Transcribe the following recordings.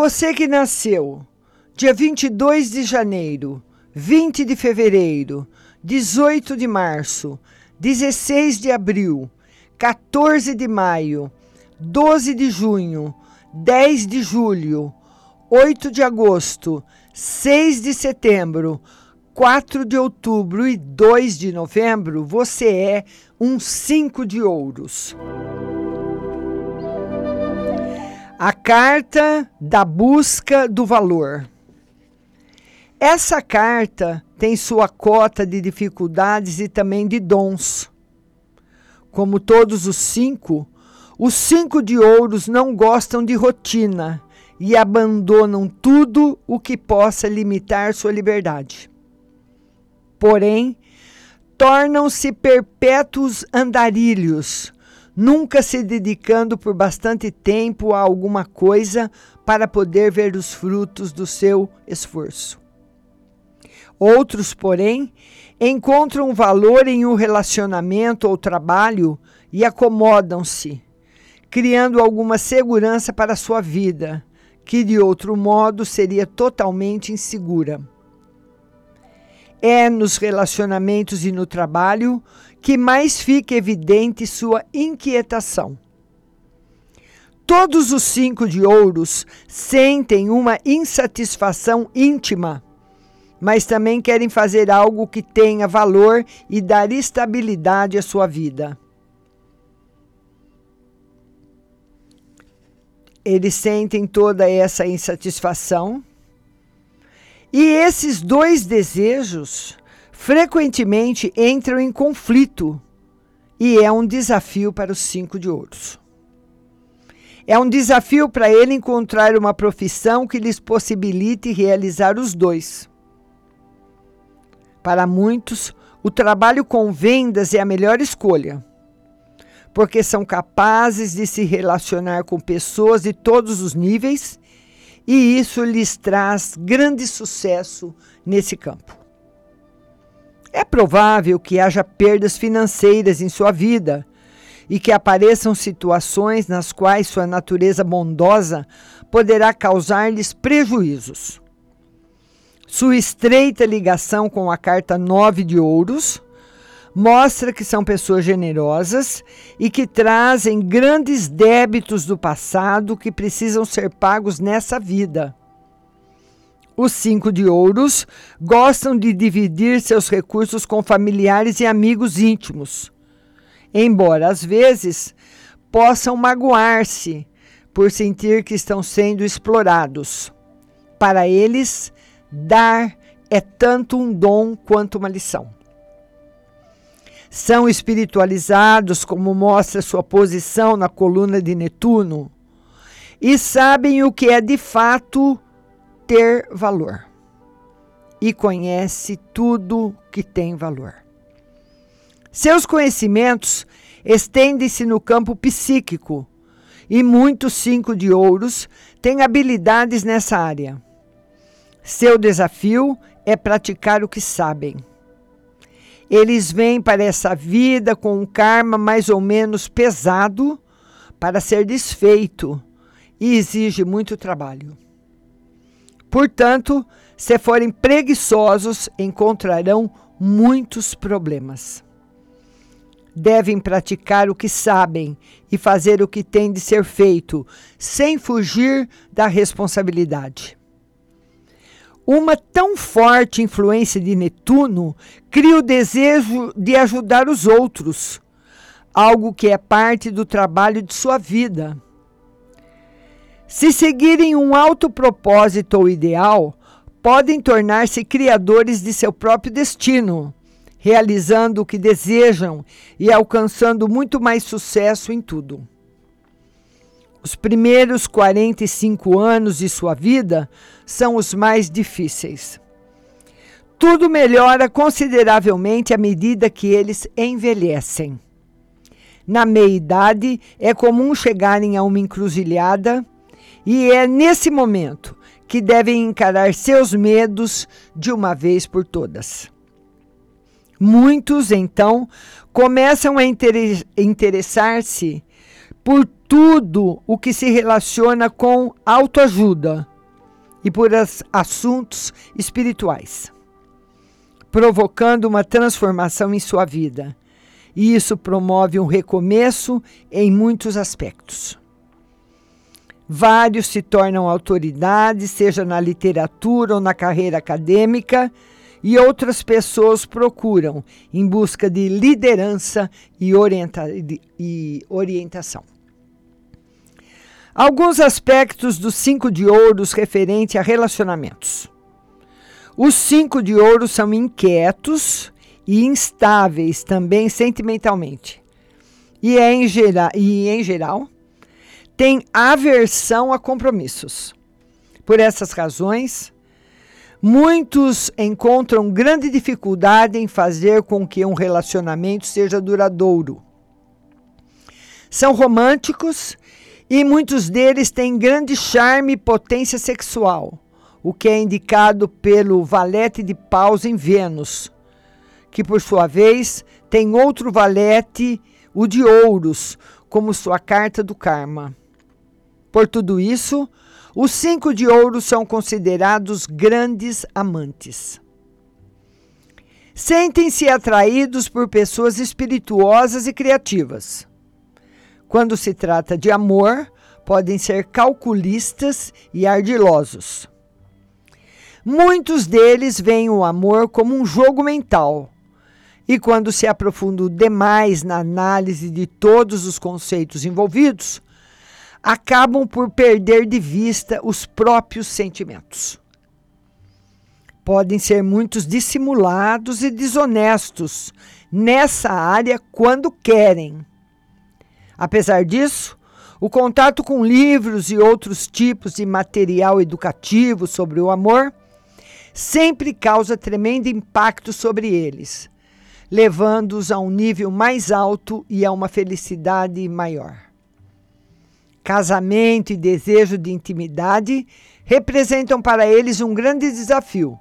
Você que nasceu dia 22 de janeiro, 20 de fevereiro, 18 de março, 16 de abril, 14 de maio, 12 de junho, 10 de julho, 8 de agosto, 6 de setembro, 4 de outubro e 2 de novembro, você é um 5 de ouros. A carta da busca do valor. Essa carta tem sua cota de dificuldades e também de dons. Como todos os cinco, os cinco de ouros não gostam de rotina e abandonam tudo o que possa limitar sua liberdade. Porém, tornam-se perpétuos andarilhos, nunca se dedicando por bastante tempo a alguma coisa para poder ver os frutos do seu esforço. Outros, porém, encontram valor em um relacionamento ou trabalho e acomodam-se, criando alguma segurança para a sua vida, que de outro modo seria totalmente insegura. É nos relacionamentos e no trabalho que mais fica evidente sua inquietação. Todos os cinco de ouros sentem uma insatisfação íntima mas também querem fazer algo que tenha valor e dar estabilidade à sua vida. Eles sentem toda essa insatisfação. E esses dois desejos frequentemente entram em conflito e é um desafio para os cinco de ouros. É um desafio para ele encontrar uma profissão que lhes possibilite realizar os dois. Para muitos, o trabalho com vendas é a melhor escolha, porque são capazes de se relacionar com pessoas de todos os níveis e isso lhes traz grande sucesso nesse campo. É provável que haja perdas financeiras em sua vida e que apareçam situações nas quais sua natureza bondosa poderá causar-lhes prejuízos. Sua estreita ligação com a carta 9 de ouros mostra que são pessoas generosas e que trazem grandes débitos do passado que precisam ser pagos nessa vida. Os cinco de ouros gostam de dividir seus recursos com familiares e amigos íntimos, embora às vezes possam magoar-se por sentir que estão sendo explorados. Para eles, Dar é tanto um dom quanto uma lição. São espiritualizados, como mostra sua posição na coluna de Netuno, e sabem o que é de fato ter valor. E conhece tudo que tem valor. Seus conhecimentos estendem-se no campo psíquico, e muitos cinco de ouros têm habilidades nessa área. Seu desafio é praticar o que sabem. Eles vêm para essa vida com um karma mais ou menos pesado para ser desfeito e exige muito trabalho. Portanto, se forem preguiçosos, encontrarão muitos problemas. Devem praticar o que sabem e fazer o que tem de ser feito, sem fugir da responsabilidade. Uma tão forte influência de Netuno cria o desejo de ajudar os outros, algo que é parte do trabalho de sua vida. Se seguirem um alto propósito ou ideal, podem tornar-se criadores de seu próprio destino, realizando o que desejam e alcançando muito mais sucesso em tudo. Os primeiros 45 anos de sua vida são os mais difíceis. Tudo melhora consideravelmente à medida que eles envelhecem. Na meia-idade, é comum chegarem a uma encruzilhada e é nesse momento que devem encarar seus medos de uma vez por todas. Muitos, então, começam a interessar-se por tudo o que se relaciona com autoajuda e por assuntos espirituais, provocando uma transformação em sua vida. E isso promove um recomeço em muitos aspectos. Vários se tornam autoridades, seja na literatura ou na carreira acadêmica, e outras pessoas procuram em busca de liderança e, orienta e orientação. Alguns aspectos dos cinco de ouros referente a relacionamentos. Os cinco de ouro são inquietos e instáveis também sentimentalmente. E, é em, gera, e em geral, têm aversão a compromissos. Por essas razões, muitos encontram grande dificuldade em fazer com que um relacionamento seja duradouro. São românticos e muitos deles têm grande charme e potência sexual, o que é indicado pelo valete de paus em Vênus, que por sua vez tem outro valete, o de ouros, como sua carta do karma. Por tudo isso, os cinco de ouros são considerados grandes amantes. Sentem-se atraídos por pessoas espirituosas e criativas quando se trata de amor, podem ser calculistas e ardilosos. Muitos deles veem o amor como um jogo mental. E quando se aprofundam demais na análise de todos os conceitos envolvidos, acabam por perder de vista os próprios sentimentos. Podem ser muitos dissimulados e desonestos nessa área quando querem Apesar disso, o contato com livros e outros tipos de material educativo sobre o amor sempre causa tremendo impacto sobre eles, levando-os a um nível mais alto e a uma felicidade maior. Casamento e desejo de intimidade representam para eles um grande desafio,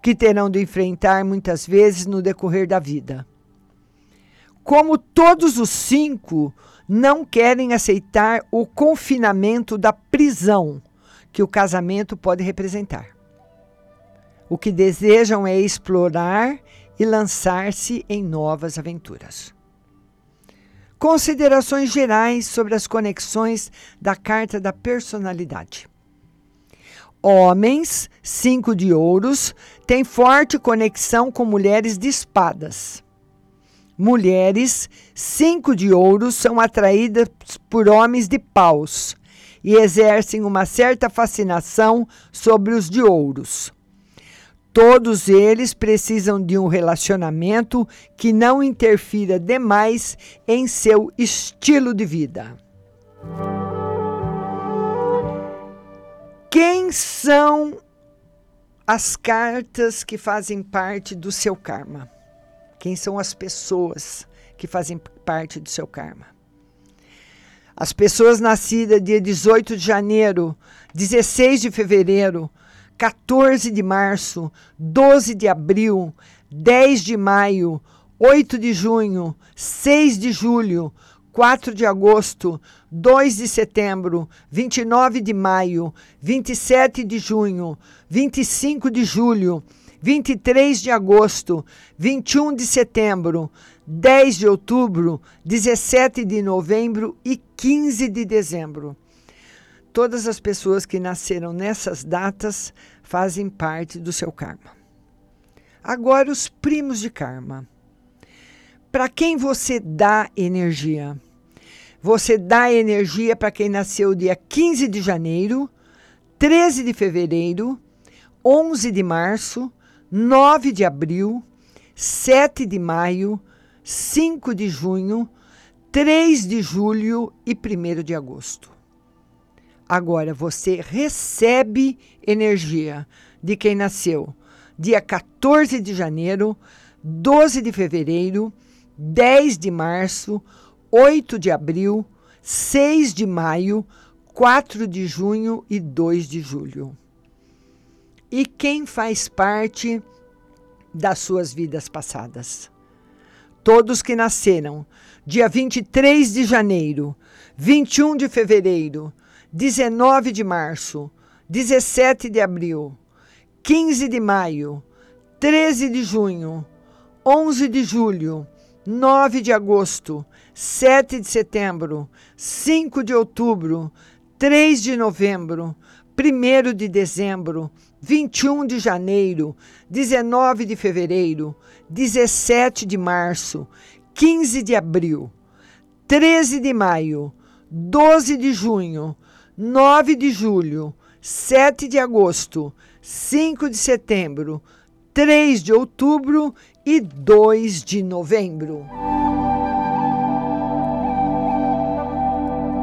que terão de enfrentar muitas vezes no decorrer da vida. Como todos os cinco, não querem aceitar o confinamento da prisão que o casamento pode representar. O que desejam é explorar e lançar-se em novas aventuras. Considerações gerais sobre as conexões da carta da personalidade. Homens, cinco de ouros, têm forte conexão com mulheres de espadas mulheres, cinco de ouro, são atraídas por homens de paus e exercem uma certa fascinação sobre os de ouros. Todos eles precisam de um relacionamento que não interfira demais em seu estilo de vida. Quem são as cartas que fazem parte do seu karma? Quem são as pessoas que fazem parte do seu karma? As pessoas nascidas dia 18 de janeiro, 16 de fevereiro, 14 de março, 12 de abril, 10 de maio, 8 de junho, 6 de julho, 4 de agosto, 2 de setembro, 29 de maio, 27 de junho, 25 de julho, 23 de agosto, 21 de setembro, 10 de outubro, 17 de novembro e 15 de dezembro. Todas as pessoas que nasceram nessas datas fazem parte do seu karma. Agora, os primos de karma. Para quem você dá energia? Você dá energia para quem nasceu dia 15 de janeiro, 13 de fevereiro, 11 de março, 9 de abril, 7 de maio, 5 de junho, 3 de julho e 1 de agosto. Agora você recebe energia de quem nasceu dia 14 de janeiro, 12 de fevereiro, 10 de março, 8 de abril, 6 de maio, 4 de junho e 2 de julho e quem faz parte das suas vidas passadas. Todos que nasceram dia 23 de janeiro, 21 de fevereiro, 19 de março, 17 de abril, 15 de maio, 13 de junho, 11 de julho, 9 de agosto, 7 de setembro, 5 de outubro, 3 de novembro, 1 de dezembro, 21 de janeiro, 19 de fevereiro, 17 de março, 15 de abril, 13 de maio, 12 de junho, 9 de julho, 7 de agosto, 5 de setembro, 3 de outubro e 2 de novembro.